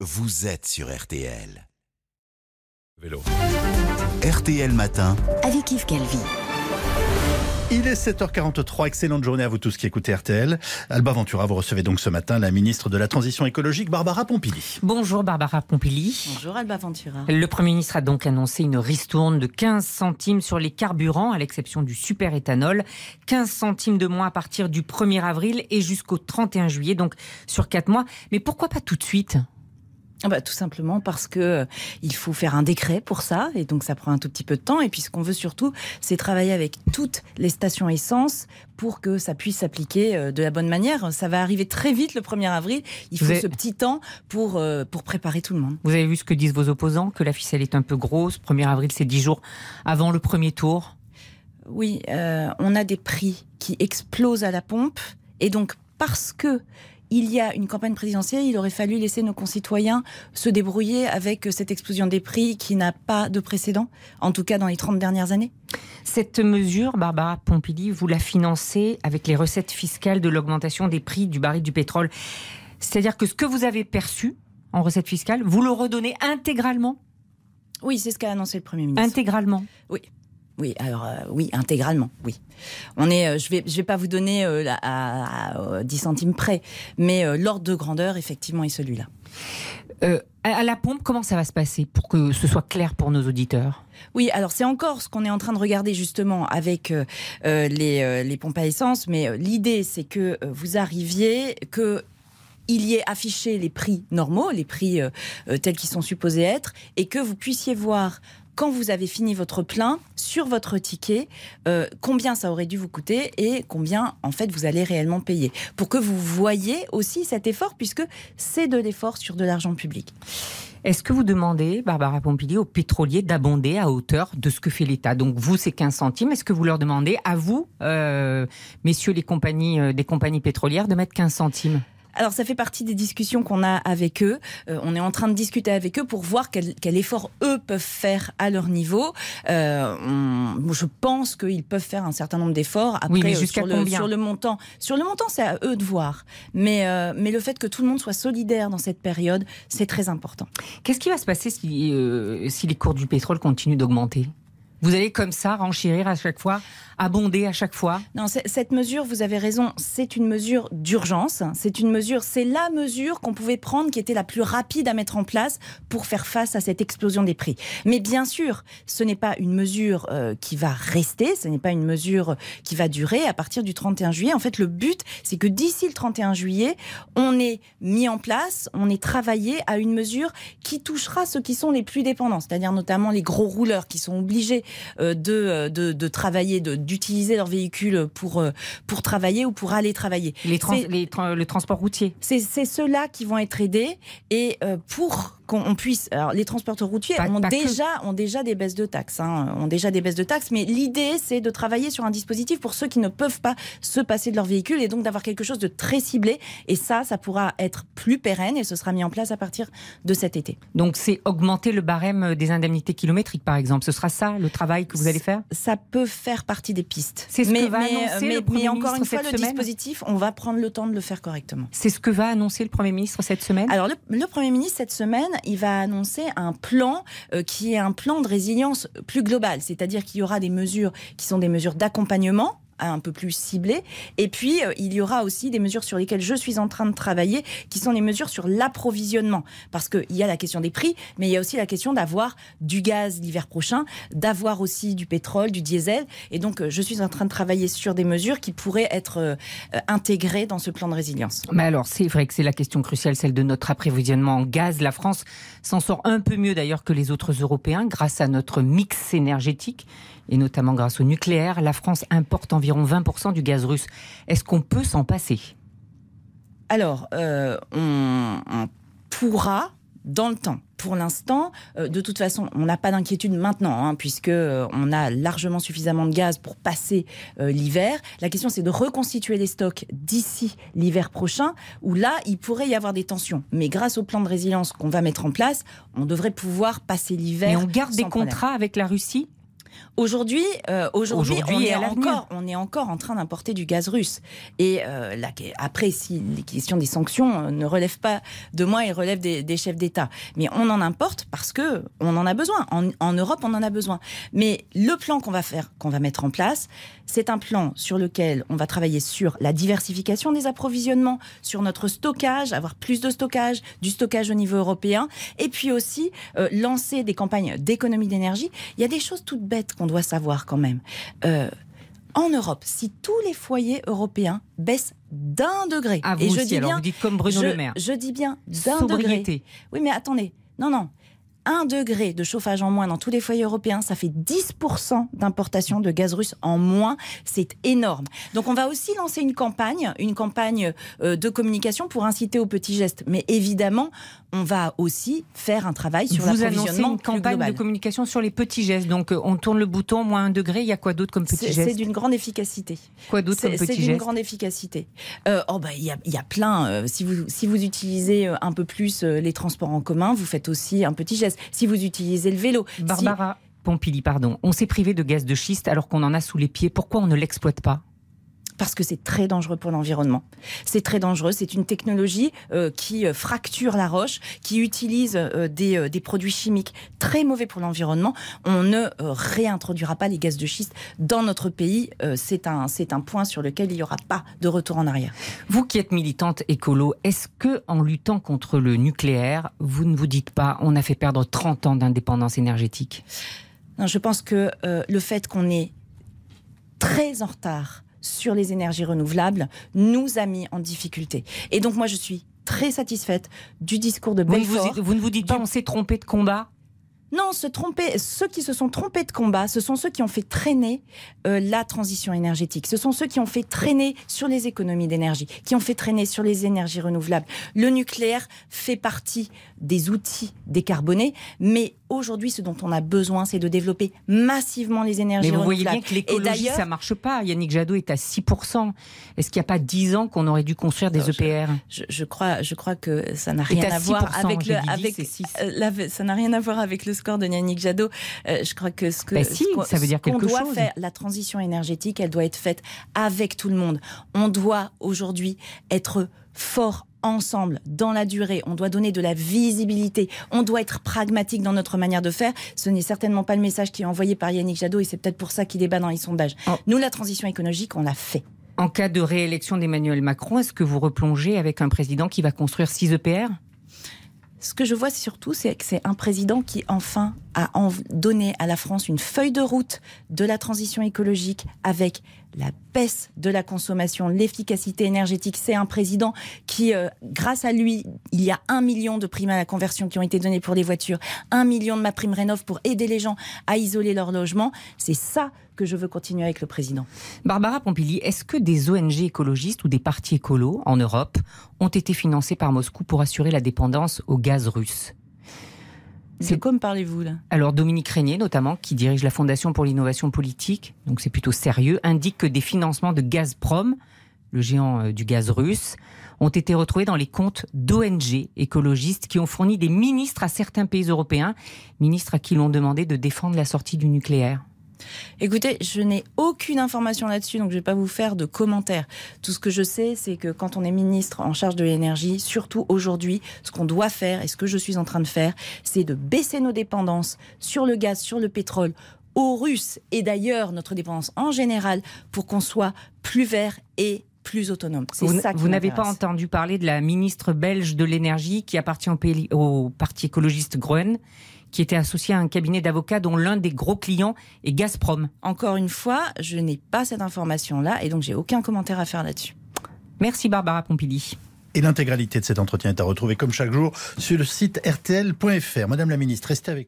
vous êtes sur RTL. Vélo. RTL Matin. avec Yves Calvi. Il est 7h43, excellente journée à vous tous qui écoutez RTL. Alba Ventura, vous recevez donc ce matin la ministre de la Transition écologique, Barbara Pompili. Bonjour Barbara Pompili. Bonjour Alba Ventura. Le Premier ministre a donc annoncé une ristourne de 15 centimes sur les carburants, à l'exception du superéthanol. 15 centimes de moins à partir du 1er avril et jusqu'au 31 juillet, donc sur 4 mois. Mais pourquoi pas tout de suite? Bah, tout simplement parce que euh, il faut faire un décret pour ça et donc ça prend un tout petit peu de temps et puis ce qu'on veut surtout c'est travailler avec toutes les stations essence pour que ça puisse s'appliquer euh, de la bonne manière. Ça va arriver très vite le 1er avril. Il faut ce petit temps pour, euh, pour préparer tout le monde. Vous avez vu ce que disent vos opposants, que la ficelle est un peu grosse. 1er avril, c'est 10 jours avant le premier tour? Oui, on a des prix qui explosent à la pompe et donc parce que il y a une campagne présidentielle, il aurait fallu laisser nos concitoyens se débrouiller avec cette explosion des prix qui n'a pas de précédent, en tout cas dans les 30 dernières années. Cette mesure, Barbara Pompili, vous la financez avec les recettes fiscales de l'augmentation des prix du baril du pétrole. C'est-à-dire que ce que vous avez perçu en recettes fiscales, vous le redonnez intégralement? Oui, c'est ce qu'a annoncé le Premier ministre. Intégralement? Oui. Oui, alors euh, oui, intégralement, oui. On est, euh, je vais, je vais pas vous donner euh, à, 10 centimes près, mais l'ordre de grandeur, effectivement, est celui-là. à la pompe, comment ça va se passer pour que ce soit clair pour nos auditeurs? Oui, alors c'est encore ce qu'on est en train de regarder justement avec les, les, pompes à essence, mais l'idée c'est que vous arriviez, que il y ait affiché les prix normaux, les prix tels qu'ils sont supposés être, et que vous puissiez voir quand vous avez fini votre plein sur votre ticket, euh, combien ça aurait dû vous coûter et combien en fait vous allez réellement payer. Pour que vous voyez aussi cet effort, puisque c'est de l'effort sur de l'argent public. Est-ce que vous demandez, Barbara Pompili, aux pétroliers d'abonder à hauteur de ce que fait l'État? Donc vous, c'est 15 centimes. Est-ce que vous leur demandez, à vous, euh, messieurs les compagnies, euh, des compagnies pétrolières, de mettre 15 centimes? Alors ça fait partie des discussions qu'on a avec eux. Euh, on est en train de discuter avec eux pour voir quel, effort eux peuvent faire à leur niveau. Euh, je pense qu'ils peuvent faire un certain nombre d'efforts. Après, oui, euh, jusqu'à sur, combien le, sur le montant, sur le montant, c'est à eux de voir. Mais mais le fait que tout le monde soit solidaire dans cette période, c'est très important. Qu'est-ce qui va se passer si, si les cours du pétrole continuent d'augmenter? Vous allez comme ça renchérir à chaque fois, abonder à chaque fois? Non, cette mesure, vous avez raison, c'est une mesure d'urgence. C'est une mesure, c'est la mesure qu'on pouvait prendre qui était la plus rapide à mettre en place pour faire face à cette explosion des prix. Mais bien sûr, ce n'est pas une mesure euh, qui va rester, ce n'est pas une mesure qui va durer à partir du 31 juillet. En fait, le but, c'est que d'ici le 31 juillet, on ait mis en place, on ait travaillé à une mesure qui touchera ceux qui sont les plus dépendants, c'est-à-dire notamment les gros rouleurs qui sont obligés euh, euh, de, de, travailler, d'utiliser leur véhicule pour, euh, pour travailler ou pour aller travailler. Les, le transport routier. C'est ceux-là qui vont être aidés et pour qu'on puisse. Alors, les transporteurs routiers ont, déjà, ont déjà des baisses de taxes, hein, ont déjà des baisses de taxes, mais l'idée, c'est de travailler sur un dispositif pour ceux qui ne peuvent pas se passer de leur véhicule et donc d'avoir quelque chose de très ciblé. Et ça, ça pourra être plus pérenne et ce sera mis en place à partir de cet été. Donc, c'est augmenter le barème des indemnités kilométriques, par exemple. Ce sera ça le travail que vous allez faire? Ça peut faire partie des pistes. C'est ce mais, que va annoncer le Premier mais encore une fois, le dispositif, on va prendre le temps de le faire correctement. C'est ce que va annoncer le Premier ministre cette semaine? Alors, le, le Premier ministre, cette semaine, il va annoncer un plan euh, qui est un plan de résilience plus global, c'est-à-dire qu'il y aura des mesures qui sont des mesures d'accompagnement un peu plus ciblé. Et puis, euh, il y aura aussi des mesures sur lesquelles je suis en train de travailler, qui sont les mesures sur l'approvisionnement. Parce qu'il y a la question des prix, mais il y a aussi la question d'avoir du gaz l'hiver prochain, d'avoir aussi du pétrole, du diesel. Et donc, euh, je suis en train de travailler sur des mesures qui pourraient être euh, intégrées dans ce plan de résilience. Mais alors, c'est vrai que c'est la question cruciale, celle de notre approvisionnement en gaz. La France s'en sort un peu mieux d'ailleurs que les autres Européens grâce à notre mix énergétique et notamment grâce au nucléaire. La France importe environ 20% du gaz russe. Est-ce qu'on peut s'en passer? Alors, euh, on, pourra dans le temps. Pour l'instant, euh, de toute façon, on n'a pas d'inquiétude maintenant, hein, puisque euh, on a largement suffisamment de gaz pour passer l'hiver. La question, c'est de reconstituer les stocks d'ici l'hiver prochain, où là, il pourrait y avoir des tensions. Mais grâce au plan de résilience qu'on va mettre en place, on devrait pouvoir passer l'hiver. Et on garde des contrats avec la Russie? Aujourd'hui, euh, aujourd'hui, on, est encore, on est encore en train d'importer du gaz russe. Et euh, après, si les questions des sanctions euh, ne relèvent pas de moi et relèvent des, chefs d'État, mais on en importe parce que on en a besoin. En, Europe, on en a besoin. Mais le plan qu'on va faire, qu'on va mettre en place, c'est un plan sur lequel on va travailler sur la diversification des approvisionnements, sur notre stockage, avoir plus de stockage, du stockage au niveau européen, et puis aussi lancer des campagnes d'économie d'énergie. Il y a des choses toutes bêtes qu'on doit savoir quand même. Euh, en Europe, si tous les foyers européens baissent d'un degré, ah, et je dis bien, vous dites comme Bruno je, Le Maire, je dis bien d'un degré. Oui, mais attendez, non, non. Un degré de chauffage en moins dans tous les foyers européens, ça fait 10% d'importation de gaz russe en moins. C'est énorme. Donc on va aussi lancer une campagne, une campagne euh, de communication pour inciter aux petits gestes. Mais évidemment, on va aussi faire un travail sur l'approvisionnement. Vous une campagne de communication sur les petits gestes. Donc euh, on tourne le bouton, moins un degré. Il y a quoi d'autre comme petits gestes C'est d'une grande efficacité. Quoi d'autre comme petits gestes C'est d'une grande efficacité. Euh, oh bah il y, a, plein. Euh, si vous si vous utilisez un peu plus les transports en commun, vous faites aussi un petit geste. Si vous utilisez le vélo. Barbara Pompili, pardon. On s'est privé de gaz de schiste alors qu'on en a sous les pieds. Pourquoi on ne l'exploite pas? Parce que c'est très dangereux pour l'environnement. C'est très dangereux. C'est une technologie euh, qui euh, fracture la roche, qui utilise euh, des, des, produits chimiques très mauvais pour l'environnement. On ne réintroduira pas les gaz de schiste dans notre pays. c'est un, c'est un point sur lequel il n'y aura pas de retour en arrière. Vous qui êtes militante écolo, est-ce que en luttant contre le nucléaire, vous ne vous dites pas on a fait perdre 30 ans d'indépendance énergétique? Non, je pense que le fait qu'on est très en retard sur les énergies renouvelables nous a mis en difficulté. Et donc moi, je suis très satisfaite du discours de Belfort. Vous, ne vous dites pas on s'est trompé de combat? Non, se tromper, ceux qui se sont trompés de combat, ce sont ceux qui ont fait traîner euh, la transition énergétique. Ce sont ceux qui ont fait traîner sur les économies d'énergie, qui ont fait traîner sur les énergies renouvelables. Le nucléaire fait partie des outils décarbonés, mais aujourd'hui, ce dont on a besoin, c'est de développer massivement les énergies Mais vous voyez bien que l'écologie, ça marche pas. Yannick Jadot est à 6%. Est-ce qu'il n'y a pas 10 ans qu'on aurait dû construire des EPR je, crois, je crois que ça n'a rien à, voir avec le, avec, euh, ça n'a rien à voir avec le score de Yannick Jadot. Euh, je crois que ce que, bah ça veut dire qu'on doit faire, la transition énergétique, elle doit être faite avec tout le monde. On doit aujourd'hui être fort ensemble, dans la durée. On doit donner de la visibilité. On doit être pragmatique dans notre manière de faire. Ce n'est certainement pas le message qui est envoyé par Yannick Jadot et c'est peut-être pour ça qu'il débat dans les sondages. Oh. Nous, la transition écologique, on l'a fait. En cas de réélection d'Emmanuel Macron, est-ce que vous replongez avec un président qui va construire 6 EPR ce que je vois surtout, c'est que c'est un président qui enfin a donné à la France une feuille de route de la transition écologique avec la baisse de la consommation, l'efficacité énergétique. C'est un président qui, euh, grâce à lui, il y a un million de primes à la conversion qui ont été données pour les voitures, un million de ma prime rénov pour aider les gens à isoler leur logement. C'est ça que je veux continuer avec le président. Barbara Pompili, est-ce que des ONG écologistes ou des partis écolos en Europe ont été financés par Moscou pour assurer la dépendance au gaz russe? C'est comme parlez-vous là Alors Dominique Régnier notamment, qui dirige la Fondation pour l'innovation politique, donc c'est plutôt sérieux, indique que des financements de Gazprom, le géant euh, du gaz russe, ont été retrouvés dans les comptes d'ONG écologistes qui ont fourni des ministres à certains pays européens, ministres à qui l'on demandé de défendre la sortie du nucléaire. Écoutez, je n'ai aucune information là-dessus, donc je ne vais pas vous faire de commentaires. Tout ce que je sais, c'est que quand on est ministre en charge de l'énergie, surtout aujourd'hui, ce qu'on doit faire et ce que je suis en train de faire, c'est de baisser nos dépendances sur le gaz, sur le pétrole, aux Russes et d'ailleurs notre dépendance en général pour qu'on soit plus vert et plus autonome. Vous, vous n'avez pas entendu parler de la ministre belge de l'énergie qui appartient au, au parti écologiste Groen qui était associé à un cabinet d'avocats dont l'un des gros clients est Gazprom. Encore une fois, je n'ai pas cette information-là et donc j'ai aucun commentaire à faire là-dessus. Merci Barbara Pompili. Et l'intégralité de cet entretien est à retrouver comme chaque jour sur le site rtl.fr. Madame la ministre, restez avec nous.